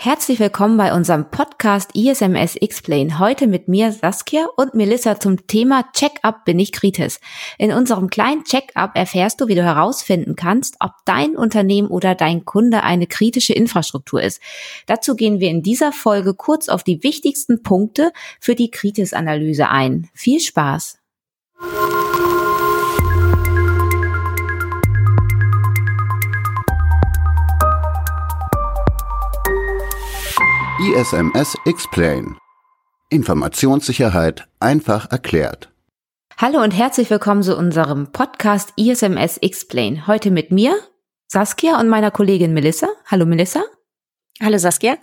Herzlich willkommen bei unserem Podcast ISMS Explain. Heute mit mir Saskia und Melissa zum Thema Check-up bin ich Kritis. In unserem kleinen Check-up erfährst du, wie du herausfinden kannst, ob dein Unternehmen oder dein Kunde eine kritische Infrastruktur ist. Dazu gehen wir in dieser Folge kurz auf die wichtigsten Punkte für die Kritis-Analyse ein. Viel Spaß! ISMS Explain. Informationssicherheit einfach erklärt. Hallo und herzlich willkommen zu unserem Podcast ISMS Explain. Heute mit mir, Saskia und meiner Kollegin Melissa. Hallo Melissa. Hallo Saskia.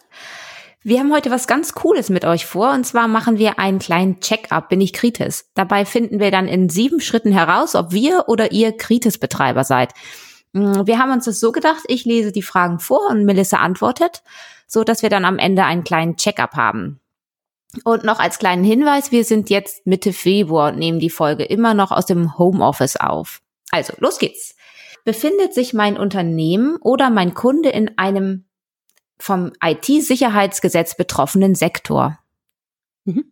Wir haben heute was ganz Cooles mit euch vor und zwar machen wir einen kleinen Check-up, bin ich Kritis. Dabei finden wir dann in sieben Schritten heraus, ob wir oder ihr Kritis-Betreiber seid. Hm, wir haben uns das so gedacht, ich lese die Fragen vor und Melissa antwortet so dass wir dann am Ende einen kleinen Check-up haben. Und noch als kleinen Hinweis, wir sind jetzt Mitte Februar und nehmen die Folge immer noch aus dem Homeoffice auf. Also, los geht's. Befindet sich mein Unternehmen oder mein Kunde in einem vom IT-Sicherheitsgesetz betroffenen Sektor? Mhm.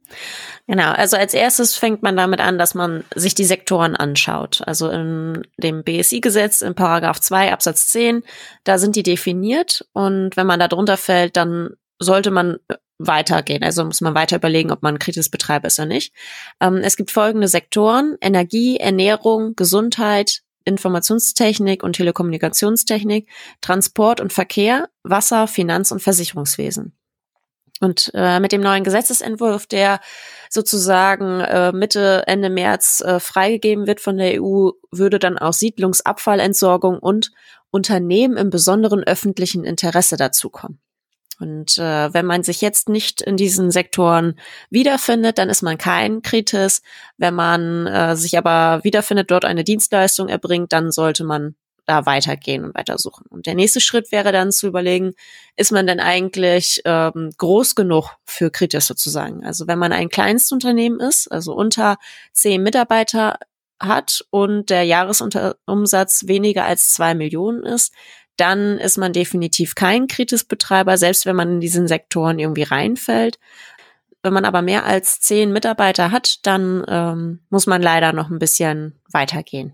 Genau, also als erstes fängt man damit an, dass man sich die Sektoren anschaut. Also in dem BSI-Gesetz in Paragraph 2 Absatz 10, da sind die definiert und wenn man da drunter fällt, dann sollte man weitergehen. Also muss man weiter überlegen, ob man ein kritisches Betreiber ist oder nicht. Ähm, es gibt folgende Sektoren, Energie, Ernährung, Gesundheit, Informationstechnik und Telekommunikationstechnik, Transport und Verkehr, Wasser, Finanz- und Versicherungswesen. Und äh, mit dem neuen Gesetzesentwurf, der sozusagen äh, Mitte, Ende März äh, freigegeben wird von der EU, würde dann auch Siedlungsabfallentsorgung und Unternehmen im besonderen öffentlichen Interesse dazukommen. Und äh, wenn man sich jetzt nicht in diesen Sektoren wiederfindet, dann ist man kein Kritis. Wenn man äh, sich aber wiederfindet, dort eine Dienstleistung erbringt, dann sollte man da weitergehen und weitersuchen. Und der nächste Schritt wäre dann zu überlegen, ist man denn eigentlich ähm, groß genug für Kritis sozusagen? Also wenn man ein Kleinstunternehmen ist, also unter zehn Mitarbeiter hat und der Jahresumsatz weniger als zwei Millionen ist, dann ist man definitiv kein Kritisbetreiber, selbst wenn man in diesen Sektoren irgendwie reinfällt. Wenn man aber mehr als zehn Mitarbeiter hat, dann ähm, muss man leider noch ein bisschen weitergehen.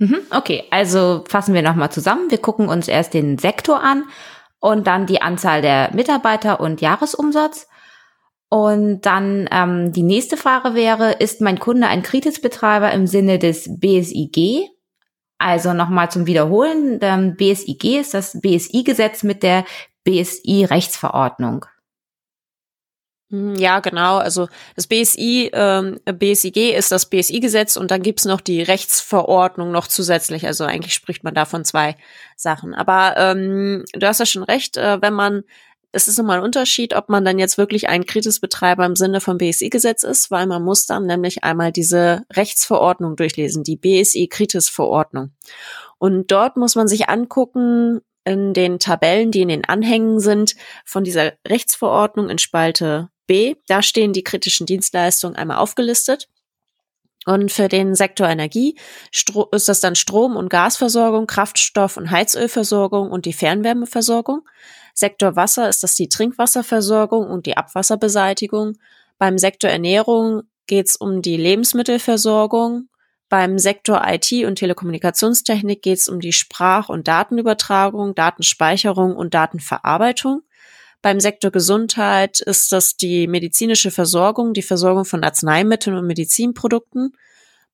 Mhm, okay, also fassen wir nochmal zusammen. Wir gucken uns erst den Sektor an und dann die Anzahl der Mitarbeiter und Jahresumsatz. Und dann ähm, die nächste Frage wäre, ist mein Kunde ein Kritisbetreiber im Sinne des BSIG? Also nochmal zum Wiederholen, ähm, BSIG ist das BSI-Gesetz mit der BSI-Rechtsverordnung. Hm, ja, genau. Also das BSI, ähm, BSIG ist das BSI-Gesetz und dann gibt's noch die Rechtsverordnung noch zusätzlich. Also eigentlich spricht man da von zwei Sachen. Aber ähm, du hast ja schon recht, äh, wenn man, es ist nochmal ein Unterschied, ob man dann jetzt wirklich ein Kritisbetreiber im Sinne vom BSI-Gesetz ist, weil man muss dann nämlich einmal diese Rechtsverordnung durchlesen, die BSI-Kritis-Verordnung. Und dort muss man sich angucken, in den Tabellen, die in den Anhängen sind, von dieser Rechtsverordnung in Spalte B. Da stehen die kritischen Dienstleistungen einmal aufgelistet. Und für den Sektor Energie ist das dann Strom- und Gasversorgung, Kraftstoff- und Heizölversorgung und die Fernwärmeversorgung. Sektor Wasser ist das die Trinkwasserversorgung und die Abwasserbeseitigung. Beim Sektor Ernährung geht es um die Lebensmittelversorgung. Beim Sektor IT und Telekommunikationstechnik geht es um die Sprach- und Datenübertragung, Datenspeicherung und Datenverarbeitung. Beim Sektor Gesundheit ist das die medizinische Versorgung, die Versorgung von Arzneimitteln und Medizinprodukten.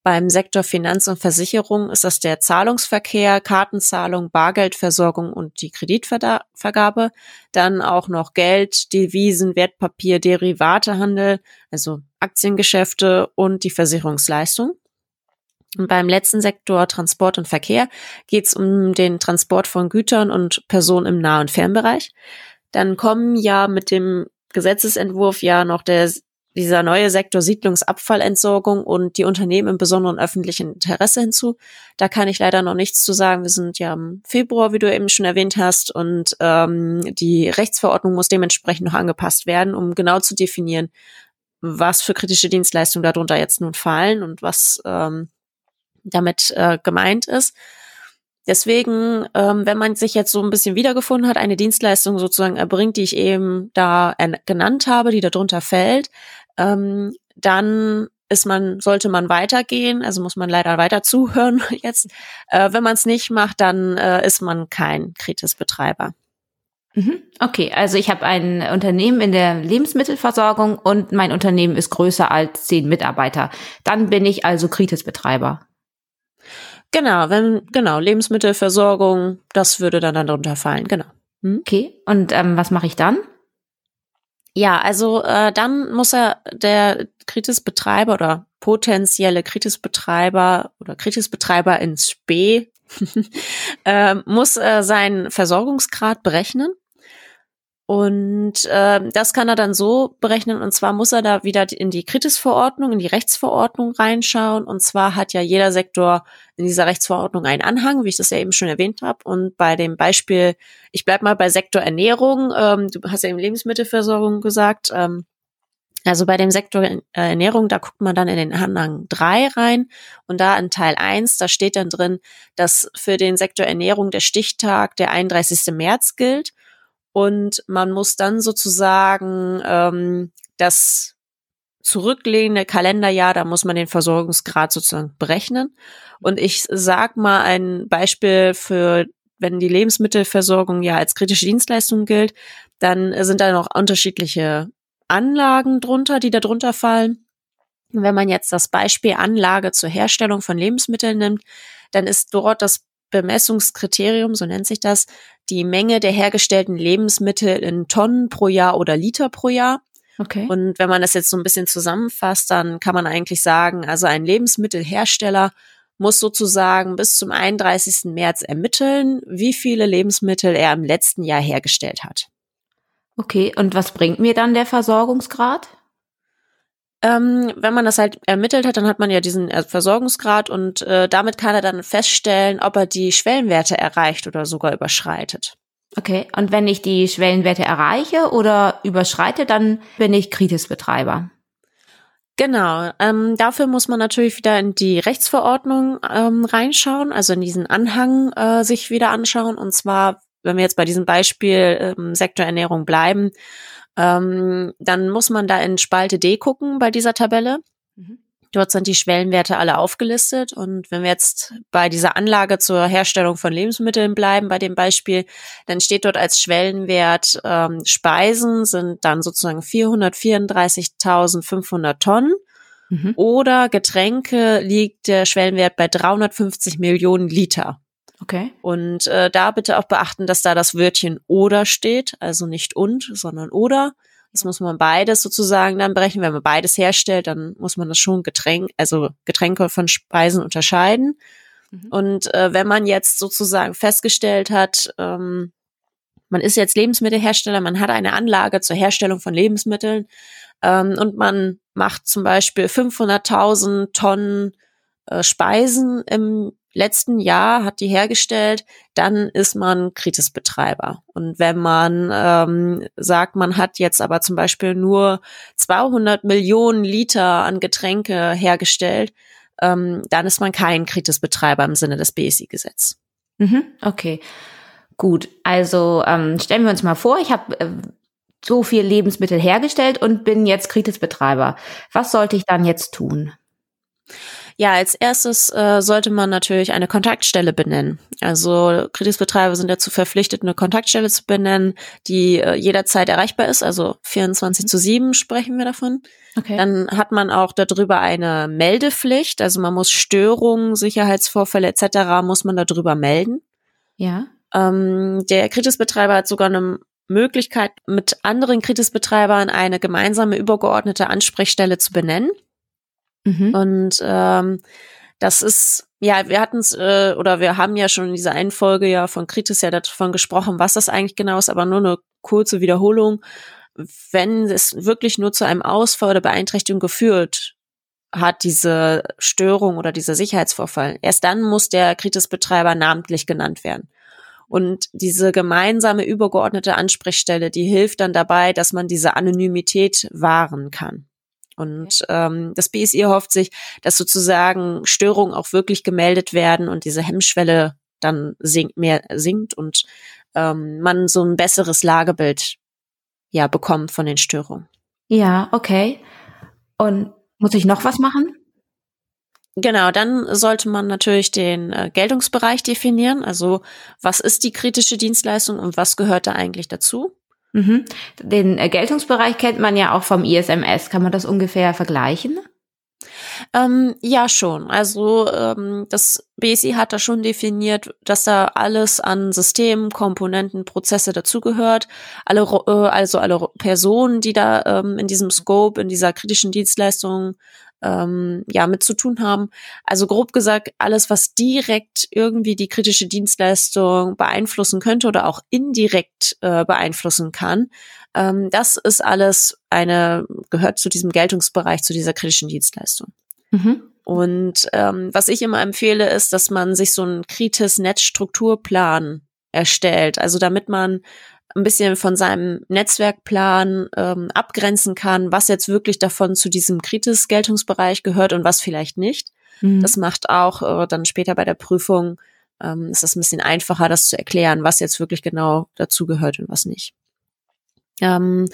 Beim Sektor Finanz und Versicherung ist das der Zahlungsverkehr, Kartenzahlung, Bargeldversorgung und die Kreditvergabe. Dann auch noch Geld, Devisen, Wertpapier, Derivatehandel, also Aktiengeschäfte und die Versicherungsleistung. Und beim letzten Sektor Transport und Verkehr geht es um den Transport von Gütern und Personen im Nah- und Fernbereich. Dann kommen ja mit dem Gesetzesentwurf ja noch der, dieser neue Sektor Siedlungsabfallentsorgung und die Unternehmen im besonderen öffentlichen Interesse hinzu. Da kann ich leider noch nichts zu sagen. Wir sind ja im Februar, wie du eben schon erwähnt hast, und ähm, die Rechtsverordnung muss dementsprechend noch angepasst werden, um genau zu definieren, was für kritische Dienstleistungen darunter jetzt nun fallen und was ähm, damit äh, gemeint ist. Deswegen, ähm, wenn man sich jetzt so ein bisschen wiedergefunden hat, eine Dienstleistung sozusagen erbringt, die ich eben da genannt habe, die darunter fällt, ähm, dann ist man, sollte man weitergehen, also muss man leider weiter zuhören jetzt. Äh, wenn man es nicht macht, dann äh, ist man kein Kritisbetreiber. Mhm. Okay, also ich habe ein Unternehmen in der Lebensmittelversorgung und mein Unternehmen ist größer als zehn Mitarbeiter. Dann bin ich also Kritisbetreiber. Genau, wenn, genau, Lebensmittelversorgung, das würde dann darunter fallen, genau. Hm? Okay, und ähm, was mache ich dann? Ja, also äh, dann muss er der Kritisbetreiber oder potenzielle Kritisbetreiber oder Kritisbetreiber ins Spee äh, muss äh, seinen Versorgungsgrad berechnen und äh, das kann er dann so berechnen. Und zwar muss er da wieder in die Kritisverordnung, in die Rechtsverordnung reinschauen. Und zwar hat ja jeder Sektor in dieser Rechtsverordnung einen Anhang, wie ich das ja eben schon erwähnt habe. Und bei dem Beispiel, ich bleib mal bei Sektor Ernährung, ähm, du hast ja eben Lebensmittelversorgung gesagt. Ähm, also bei dem Sektor äh, Ernährung, da guckt man dann in den Anhang 3 rein und da in Teil 1, da steht dann drin, dass für den Sektor Ernährung der Stichtag der 31. März gilt und man muss dann sozusagen ähm, das zurückliegende Kalenderjahr, da muss man den Versorgungsgrad sozusagen berechnen. Und ich sag mal ein Beispiel für, wenn die Lebensmittelversorgung ja als kritische Dienstleistung gilt, dann sind da noch unterschiedliche Anlagen drunter, die da drunter fallen. Wenn man jetzt das Beispiel Anlage zur Herstellung von Lebensmitteln nimmt, dann ist dort das Bemessungskriterium, so nennt sich das, die Menge der hergestellten Lebensmittel in Tonnen pro Jahr oder Liter pro Jahr. Okay. Und wenn man das jetzt so ein bisschen zusammenfasst, dann kann man eigentlich sagen, also ein Lebensmittelhersteller muss sozusagen bis zum 31. März ermitteln, wie viele Lebensmittel er im letzten Jahr hergestellt hat. Okay, und was bringt mir dann der Versorgungsgrad? Ähm, wenn man das halt ermittelt hat, dann hat man ja diesen äh, Versorgungsgrad und äh, damit kann er dann feststellen, ob er die Schwellenwerte erreicht oder sogar überschreitet. Okay, und wenn ich die Schwellenwerte erreiche oder überschreite, dann bin ich Kritisbetreiber. Genau, ähm, dafür muss man natürlich wieder in die Rechtsverordnung ähm, reinschauen, also in diesen Anhang äh, sich wieder anschauen. Und zwar, wenn wir jetzt bei diesem Beispiel ähm, Sektor Ernährung bleiben, ähm, dann muss man da in Spalte D gucken bei dieser Tabelle. Mhm. Dort sind die Schwellenwerte alle aufgelistet. Und wenn wir jetzt bei dieser Anlage zur Herstellung von Lebensmitteln bleiben, bei dem Beispiel, dann steht dort als Schwellenwert ähm, Speisen sind dann sozusagen 434.500 Tonnen. Mhm. Oder Getränke liegt der Schwellenwert bei 350 Millionen Liter. Okay. Und äh, da bitte auch beachten, dass da das Wörtchen oder steht, also nicht und, sondern oder. Das muss man beides sozusagen dann berechnen. Wenn man beides herstellt, dann muss man das schon Getränk, also Getränke von Speisen unterscheiden. Mhm. Und äh, wenn man jetzt sozusagen festgestellt hat, ähm, man ist jetzt Lebensmittelhersteller, man hat eine Anlage zur Herstellung von Lebensmitteln ähm, und man macht zum Beispiel 500.000 Tonnen äh, Speisen im letzten Jahr hat die hergestellt, dann ist man Kritisbetreiber. Und wenn man ähm, sagt, man hat jetzt aber zum Beispiel nur 200 Millionen Liter an Getränke hergestellt, ähm, dann ist man kein Kritisbetreiber im Sinne des BSI-Gesetzes. Mhm, okay, gut. Also ähm, stellen wir uns mal vor, ich habe äh, so viel Lebensmittel hergestellt und bin jetzt Kritisbetreiber. Was sollte ich dann jetzt tun? Ja, als erstes äh, sollte man natürlich eine Kontaktstelle benennen. Also Kreditbetreiber sind dazu verpflichtet, eine Kontaktstelle zu benennen, die äh, jederzeit erreichbar ist. Also 24 mhm. zu 7 sprechen wir davon. Okay. Dann hat man auch darüber eine Meldepflicht. Also man muss Störungen, Sicherheitsvorfälle etc. muss man darüber melden. Ja. Ähm, der Kritisbetreiber hat sogar eine Möglichkeit, mit anderen Kritisbetreibern eine gemeinsame übergeordnete Ansprechstelle zu benennen. Mhm. Und ähm, das ist, ja, wir hatten es, äh, oder wir haben ja schon in dieser einen Folge ja von Kritis ja davon gesprochen, was das eigentlich genau ist, aber nur eine kurze Wiederholung. Wenn es wirklich nur zu einem Ausfall oder Beeinträchtigung geführt hat, diese Störung oder dieser Sicherheitsvorfall, erst dann muss der Kritisbetreiber namentlich genannt werden. Und diese gemeinsame übergeordnete Ansprechstelle, die hilft dann dabei, dass man diese Anonymität wahren kann. Und ähm, das BSI hofft sich, dass sozusagen Störungen auch wirklich gemeldet werden und diese Hemmschwelle dann sinkt, mehr sinkt und ähm, man so ein besseres Lagebild ja bekommt von den Störungen. Ja, okay. Und muss ich noch was machen? Genau, dann sollte man natürlich den äh, Geltungsbereich definieren. Also was ist die kritische Dienstleistung und was gehört da eigentlich dazu? Mhm. Den äh, Geltungsbereich kennt man ja auch vom ISMS. Kann man das ungefähr vergleichen? Ähm, ja, schon. Also ähm, das BSI hat da schon definiert, dass da alles an Systemen, Komponenten, Prozesse dazugehört. Alle, äh, also alle Personen, die da ähm, in diesem Scope, in dieser kritischen Dienstleistung ähm, ja mit zu tun haben. Also grob gesagt, alles, was direkt irgendwie die kritische Dienstleistung beeinflussen könnte oder auch indirekt äh, beeinflussen kann, ähm, das ist alles eine, gehört zu diesem Geltungsbereich, zu dieser kritischen Dienstleistung. Mhm. Und ähm, was ich immer empfehle, ist, dass man sich so einen Kritis-Netzstrukturplan erstellt. Also damit man ein bisschen von seinem Netzwerkplan ähm, abgrenzen kann, was jetzt wirklich davon zu diesem Kritis-Geltungsbereich gehört und was vielleicht nicht. Mhm. Das macht auch äh, dann später bei der Prüfung, ähm, ist es ein bisschen einfacher, das zu erklären, was jetzt wirklich genau dazu gehört und was nicht. Ähm,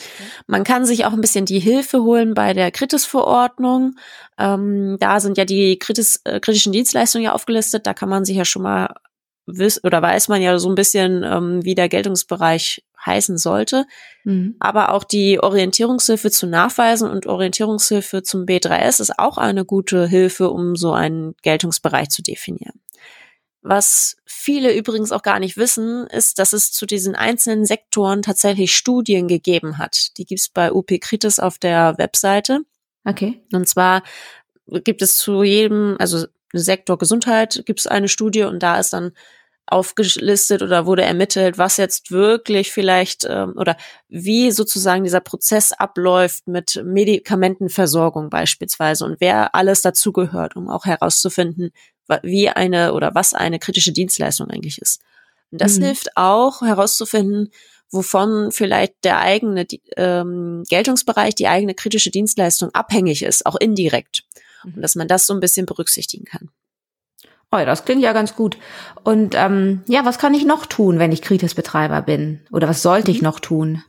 man kann sich auch ein bisschen die Hilfe holen bei der Kritis-Verordnung. Ähm, da sind ja die Kritis, äh, kritischen Dienstleistungen ja aufgelistet. Da kann man sich ja schon mal wiss oder weiß man ja so ein bisschen, ähm, wie der Geltungsbereich heißen sollte. Mhm. Aber auch die Orientierungshilfe zu Nachweisen und Orientierungshilfe zum B3S ist auch eine gute Hilfe, um so einen Geltungsbereich zu definieren. Was viele übrigens auch gar nicht wissen, ist, dass es zu diesen einzelnen Sektoren tatsächlich Studien gegeben hat. Die gibt's bei UP Kritis auf der Webseite. Okay. Und zwar gibt es zu jedem, also Sektor Gesundheit gibt es eine Studie und da ist dann aufgelistet oder wurde ermittelt, was jetzt wirklich vielleicht ähm, oder wie sozusagen dieser Prozess abläuft mit Medikamentenversorgung beispielsweise und wer alles dazugehört, um auch herauszufinden, wie eine oder was eine kritische Dienstleistung eigentlich ist. Und das mhm. hilft auch herauszufinden, wovon vielleicht der eigene ähm, Geltungsbereich, die eigene kritische Dienstleistung abhängig ist, auch indirekt. Und dass man das so ein bisschen berücksichtigen kann. Oh ja, das klingt ja ganz gut. Und ähm, ja, was kann ich noch tun, wenn ich Kritis-Betreiber bin? Oder was sollte ich mhm. noch tun?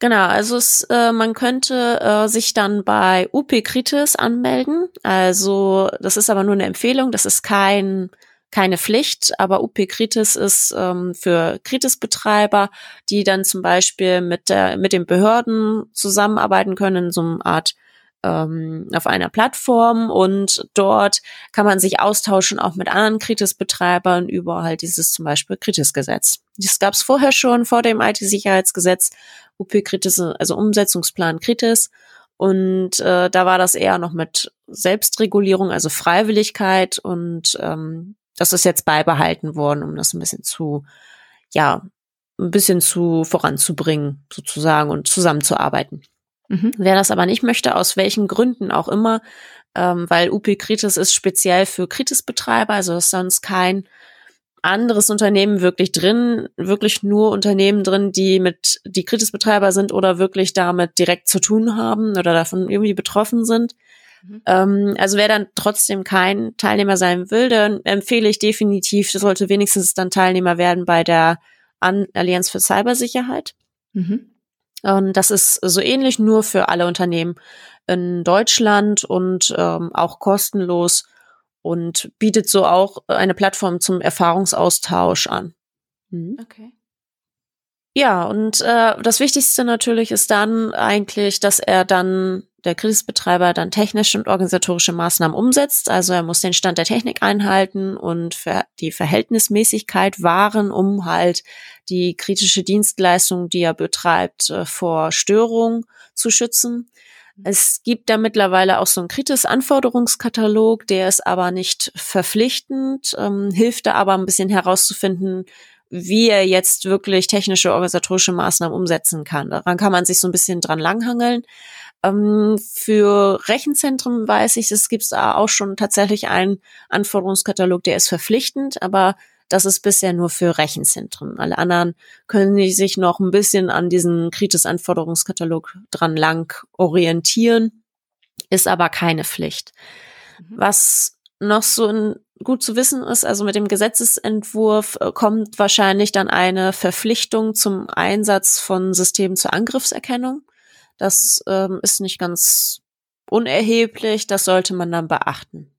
Genau, also es, äh, man könnte äh, sich dann bei UP Kritis anmelden. Also das ist aber nur eine Empfehlung, das ist kein keine Pflicht, aber UP Kritis ist ähm, für Kritis-Betreiber, die dann zum Beispiel mit der mit den Behörden zusammenarbeiten können in so einer Art ähm, auf einer Plattform und dort kann man sich austauschen auch mit anderen Kritis-Betreibern über halt dieses zum Beispiel Kritis-Gesetz. Das gab es vorher schon vor dem IT-Sicherheitsgesetz, UP Kritis, also Umsetzungsplan Kritis. Und äh, da war das eher noch mit Selbstregulierung, also Freiwilligkeit und ähm, das ist jetzt beibehalten worden, um das ein bisschen zu, ja, ein bisschen zu voranzubringen, sozusagen, und zusammenzuarbeiten. Mhm. Wer das aber nicht möchte, aus welchen Gründen auch immer, ähm, weil UP Kritis ist speziell für Kritis-Betreiber, also ist sonst kein anderes Unternehmen wirklich drin, wirklich nur Unternehmen drin, die mit die Kritis-Betreiber sind oder wirklich damit direkt zu tun haben oder davon irgendwie betroffen sind. Mhm. Ähm, also wer dann trotzdem kein Teilnehmer sein will, dann empfehle ich definitiv, sollte wenigstens dann Teilnehmer werden bei der An Allianz für Cybersicherheit. Mhm. Und das ist so ähnlich nur für alle Unternehmen in Deutschland und ähm, auch kostenlos und bietet so auch eine Plattform zum Erfahrungsaustausch an. Mhm. Okay. Ja, und äh, das Wichtigste natürlich ist dann eigentlich, dass er dann der Kritisbetreiber dann technische und organisatorische Maßnahmen umsetzt. Also er muss den Stand der Technik einhalten und für die Verhältnismäßigkeit wahren, um halt die kritische Dienstleistung, die er betreibt, äh, vor Störung zu schützen. Es gibt da mittlerweile auch so einen Kritis-Anforderungskatalog, der ist aber nicht verpflichtend, ähm, hilft da aber ein bisschen herauszufinden, wie er jetzt wirklich technische organisatorische Maßnahmen umsetzen kann. Daran kann man sich so ein bisschen dran langhangeln. Ähm, für Rechenzentren weiß ich, es gibt da auch schon tatsächlich einen Anforderungskatalog, der ist verpflichtend, aber das ist bisher nur für Rechenzentren. Alle anderen können sich noch ein bisschen an diesen Kritis-Anforderungskatalog dran lang orientieren, ist aber keine Pflicht. Mhm. Was noch so ein gut zu wissen ist, also mit dem Gesetzesentwurf äh, kommt wahrscheinlich dann eine Verpflichtung zum Einsatz von Systemen zur Angriffserkennung. Das ähm, ist nicht ganz unerheblich, das sollte man dann beachten.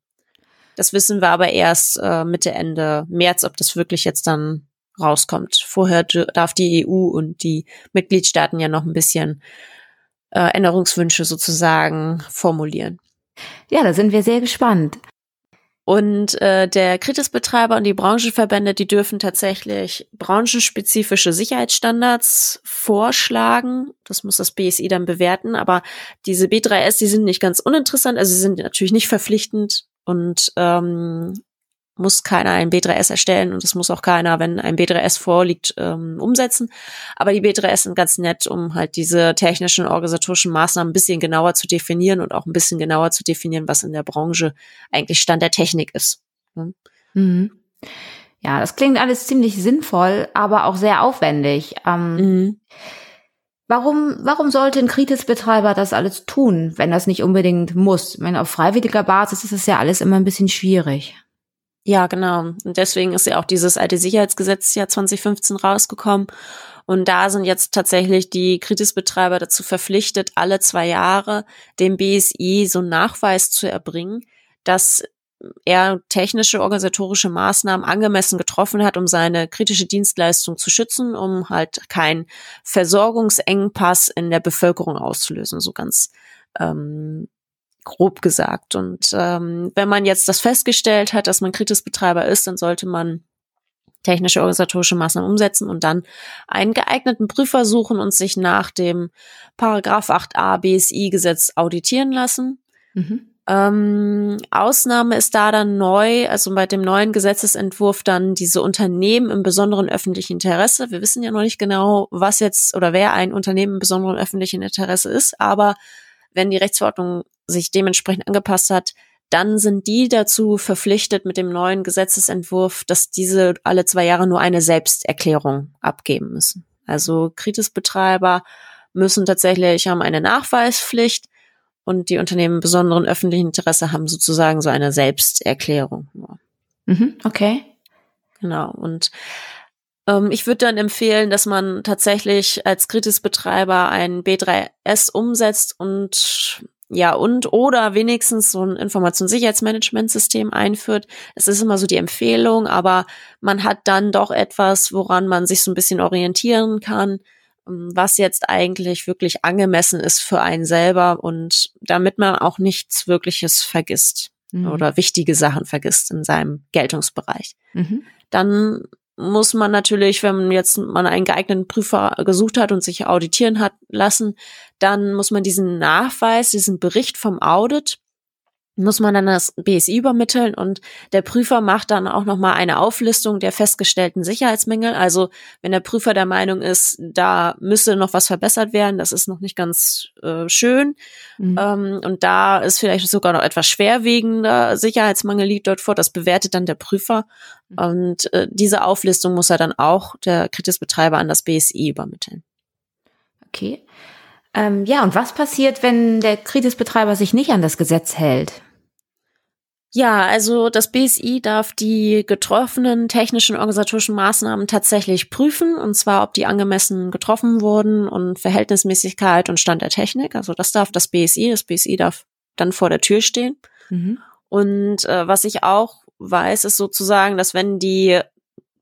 Das wissen wir aber erst äh, Mitte, Ende März, ob das wirklich jetzt dann rauskommt. Vorher darf die EU und die Mitgliedstaaten ja noch ein bisschen äh, Änderungswünsche sozusagen formulieren. Ja, da sind wir sehr gespannt. Und äh, der Kritisbetreiber und die Branchenverbände, die dürfen tatsächlich branchenspezifische Sicherheitsstandards vorschlagen. Das muss das BSI dann bewerten. Aber diese B3S, die sind nicht ganz uninteressant. Also sie sind natürlich nicht verpflichtend und ähm, muss keiner ein B3S erstellen und es muss auch keiner, wenn ein B3S vorliegt, ähm, umsetzen. Aber die B3S sind ganz nett, um halt diese technischen organisatorischen Maßnahmen ein bisschen genauer zu definieren und auch ein bisschen genauer zu definieren, was in der Branche eigentlich Stand der Technik ist. Mhm. Ja, das klingt alles ziemlich sinnvoll, aber auch sehr aufwendig. Ähm, mhm. Warum, warum sollte ein Kritisbetreiber das alles tun, wenn das nicht unbedingt muss? Ich auf freiwilliger Basis ist es ja alles immer ein bisschen schwierig. Ja, genau. Und deswegen ist ja auch dieses alte Sicherheitsgesetz ja 2015 rausgekommen. Und da sind jetzt tatsächlich die Kritisbetreiber dazu verpflichtet, alle zwei Jahre dem BSI so einen Nachweis zu erbringen, dass er technische, organisatorische Maßnahmen angemessen getroffen hat, um seine kritische Dienstleistung zu schützen, um halt keinen Versorgungsengpass in der Bevölkerung auszulösen, so ganz ähm, grob gesagt. Und ähm, wenn man jetzt das festgestellt hat, dass man Kritisbetreiber ist, dann sollte man technische organisatorische Maßnahmen umsetzen und dann einen geeigneten Prüfer suchen und sich nach dem Paragraph 8a BSI Gesetz auditieren lassen. Mhm. Ähm, Ausnahme ist da dann neu, also bei dem neuen Gesetzesentwurf dann diese Unternehmen im besonderen öffentlichen Interesse. Wir wissen ja noch nicht genau, was jetzt oder wer ein Unternehmen im besonderen öffentlichen Interesse ist, aber wenn die Rechtsverordnung sich dementsprechend angepasst hat, dann sind die dazu verpflichtet mit dem neuen Gesetzesentwurf, dass diese alle zwei Jahre nur eine Selbsterklärung abgeben müssen. Also Kritisbetreiber müssen tatsächlich haben eine Nachweispflicht und die Unternehmen besonderen öffentlichen Interesse haben sozusagen so eine Selbsterklärung. Mhm, okay. Genau. Und ähm, ich würde dann empfehlen, dass man tatsächlich als Kritisbetreiber ein B3S umsetzt und ja, und oder wenigstens so ein Informationssicherheitsmanagementsystem einführt. Es ist immer so die Empfehlung, aber man hat dann doch etwas, woran man sich so ein bisschen orientieren kann, was jetzt eigentlich wirklich angemessen ist für einen selber und damit man auch nichts Wirkliches vergisst mhm. oder wichtige Sachen vergisst in seinem Geltungsbereich. Mhm. Dann muss man natürlich, wenn jetzt man einen geeigneten Prüfer gesucht hat und sich auditieren hat lassen, dann muss man diesen Nachweis, diesen Bericht vom Audit muss man dann das BSI übermitteln und der Prüfer macht dann auch nochmal eine Auflistung der festgestellten Sicherheitsmängel. Also wenn der Prüfer der Meinung ist, da müsste noch was verbessert werden, das ist noch nicht ganz äh, schön mhm. ähm, und da ist vielleicht sogar noch etwas schwerwiegender Sicherheitsmangel liegt dort vor, das bewertet dann der Prüfer mhm. und äh, diese Auflistung muss er dann auch der Kritisbetreiber an das BSI übermitteln. Okay. Ähm, ja, und was passiert, wenn der Kritisbetreiber sich nicht an das Gesetz hält? Ja, also das BSI darf die getroffenen technischen organisatorischen Maßnahmen tatsächlich prüfen, und zwar, ob die angemessen getroffen wurden und Verhältnismäßigkeit und Stand der Technik. Also das darf das BSI. Das BSI darf dann vor der Tür stehen. Mhm. Und äh, was ich auch weiß, ist sozusagen, dass wenn die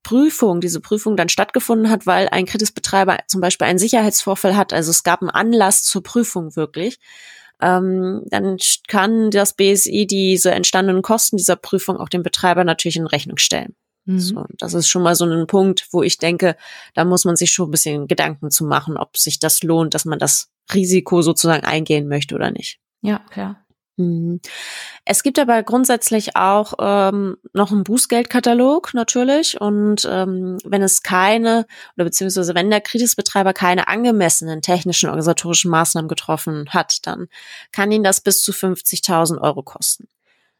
Prüfung, diese Prüfung dann stattgefunden hat, weil ein Kritisbetreiber zum Beispiel einen Sicherheitsvorfall hat, also es gab einen Anlass zur Prüfung wirklich, ähm, dann kann das BSI diese entstandenen Kosten dieser Prüfung auch dem Betreiber natürlich in Rechnung stellen. Mhm. So, das ist schon mal so ein Punkt, wo ich denke, da muss man sich schon ein bisschen Gedanken zu machen, ob sich das lohnt, dass man das Risiko sozusagen eingehen möchte oder nicht. Ja, klar. Mhm. Es gibt aber grundsätzlich auch ähm, noch einen Bußgeldkatalog natürlich und ähm, wenn es keine oder beziehungsweise wenn der Kritisbetreiber keine angemessenen technischen organisatorischen Maßnahmen getroffen hat, dann kann ihn das bis zu 50.000 Euro kosten.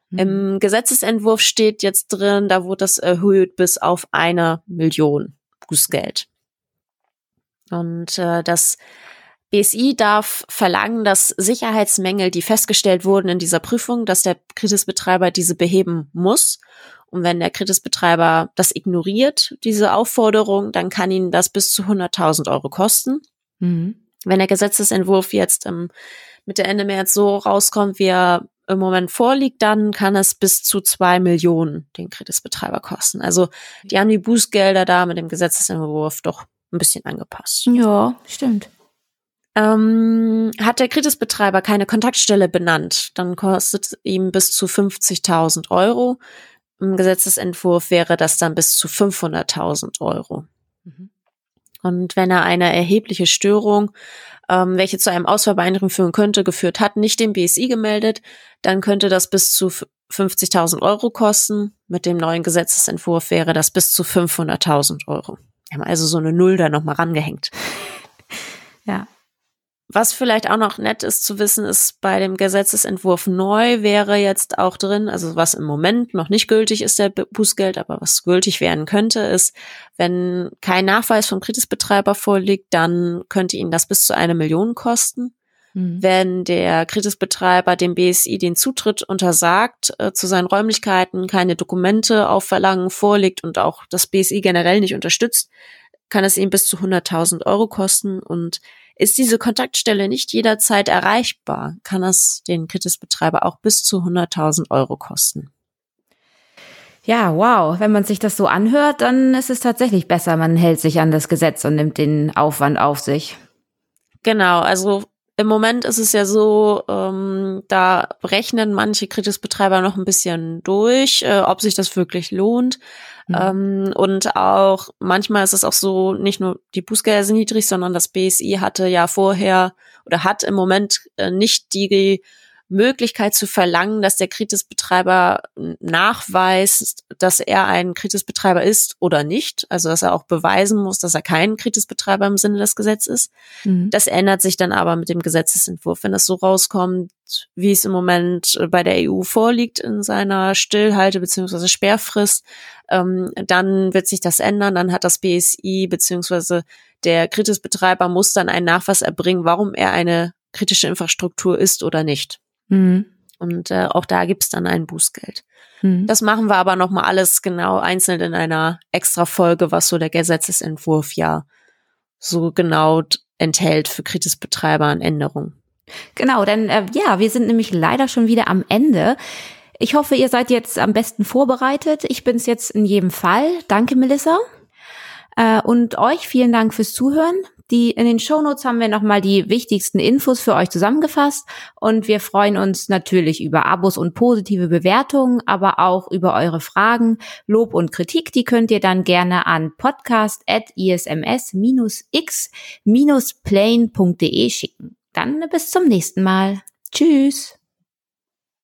Mhm. Im Gesetzesentwurf steht jetzt drin, da wurde das erhöht bis auf eine Million Bußgeld. Und äh, das BSI darf verlangen, dass Sicherheitsmängel, die festgestellt wurden in dieser Prüfung, dass der Kritisbetreiber diese beheben muss. Und wenn der Kritisbetreiber das ignoriert, diese Aufforderung, dann kann ihn das bis zu 100.000 Euro kosten. Mhm. Wenn der Gesetzesentwurf jetzt ähm, Mitte Ende März so rauskommt, wie er im Moment vorliegt, dann kann es bis zu zwei Millionen den Kritisbetreiber kosten. Also die haben die Bußgelder da mit dem Gesetzesentwurf doch ein bisschen angepasst. Ja, stimmt. Ähm, hat der Kritisbetreiber keine Kontaktstelle benannt, dann kostet ihm bis zu 50.000 Euro. Im Gesetzesentwurf wäre das dann bis zu 500.000 Euro. Mhm. Und wenn er eine erhebliche Störung, ähm, welche zu einem Ausfall bei Einrichtung führen könnte, geführt hat, nicht dem BSI gemeldet, dann könnte das bis zu 50.000 Euro kosten. Mit dem neuen Gesetzesentwurf wäre das bis zu 500.000 Euro. Wir haben also so eine Null da nochmal rangehängt. Ja. Was vielleicht auch noch nett ist zu wissen, ist bei dem Gesetzesentwurf neu wäre jetzt auch drin, also was im Moment noch nicht gültig ist, der Bußgeld, aber was gültig werden könnte, ist, wenn kein Nachweis vom Kritisbetreiber vorliegt, dann könnte ihn das bis zu eine Million kosten. Mhm. Wenn der Kritisbetreiber dem BSI den Zutritt untersagt äh, zu seinen Räumlichkeiten, keine Dokumente auf Verlangen vorlegt und auch das BSI generell nicht unterstützt, kann es ihm bis zu 100.000 Euro kosten und ist diese Kontaktstelle nicht jederzeit erreichbar, kann es den Kritisbetreiber auch bis zu 100.000 Euro kosten. Ja, wow. Wenn man sich das so anhört, dann ist es tatsächlich besser, man hält sich an das Gesetz und nimmt den Aufwand auf sich. Genau, also im Moment ist es ja so, ähm, da rechnen manche Kritisbetreiber noch ein bisschen durch, äh, ob sich das wirklich lohnt. Mhm. Ähm, und auch manchmal ist es auch so, nicht nur die Bußgelder sind niedrig, sondern das BSI hatte ja vorher oder hat im Moment äh, nicht die Möglichkeit zu verlangen, dass der Kritisbetreiber nachweist, dass er ein Kritisbetreiber ist oder nicht. Also dass er auch beweisen muss, dass er kein Kritisbetreiber im Sinne des Gesetzes ist. Mhm. Das ändert sich dann aber mit dem Gesetzesentwurf. Wenn das so rauskommt, wie es im Moment bei der EU vorliegt in seiner Stillhalte- bzw. Sperrfrist, ähm, dann wird sich das ändern. Dann hat das BSI bzw. der Kritisbetreiber muss dann einen Nachweis erbringen, warum er eine kritische Infrastruktur ist oder nicht. Mhm. Und äh, auch da gibt's dann ein Bußgeld. Mhm. Das machen wir aber nochmal alles genau einzeln in einer extra Folge, was so der Gesetzesentwurf ja so genau enthält für Kritisbetreiber an Änderungen. Genau, denn äh, ja, wir sind nämlich leider schon wieder am Ende. Ich hoffe, ihr seid jetzt am besten vorbereitet. Ich bin's jetzt in jedem Fall. Danke, Melissa. Äh, und euch vielen Dank fürs Zuhören. Die, in den Shownotes haben wir nochmal die wichtigsten Infos für euch zusammengefasst und wir freuen uns natürlich über Abos und positive Bewertungen, aber auch über eure Fragen, Lob und Kritik. Die könnt ihr dann gerne an podcast.isms-x-plane.de schicken. Dann bis zum nächsten Mal. Tschüss.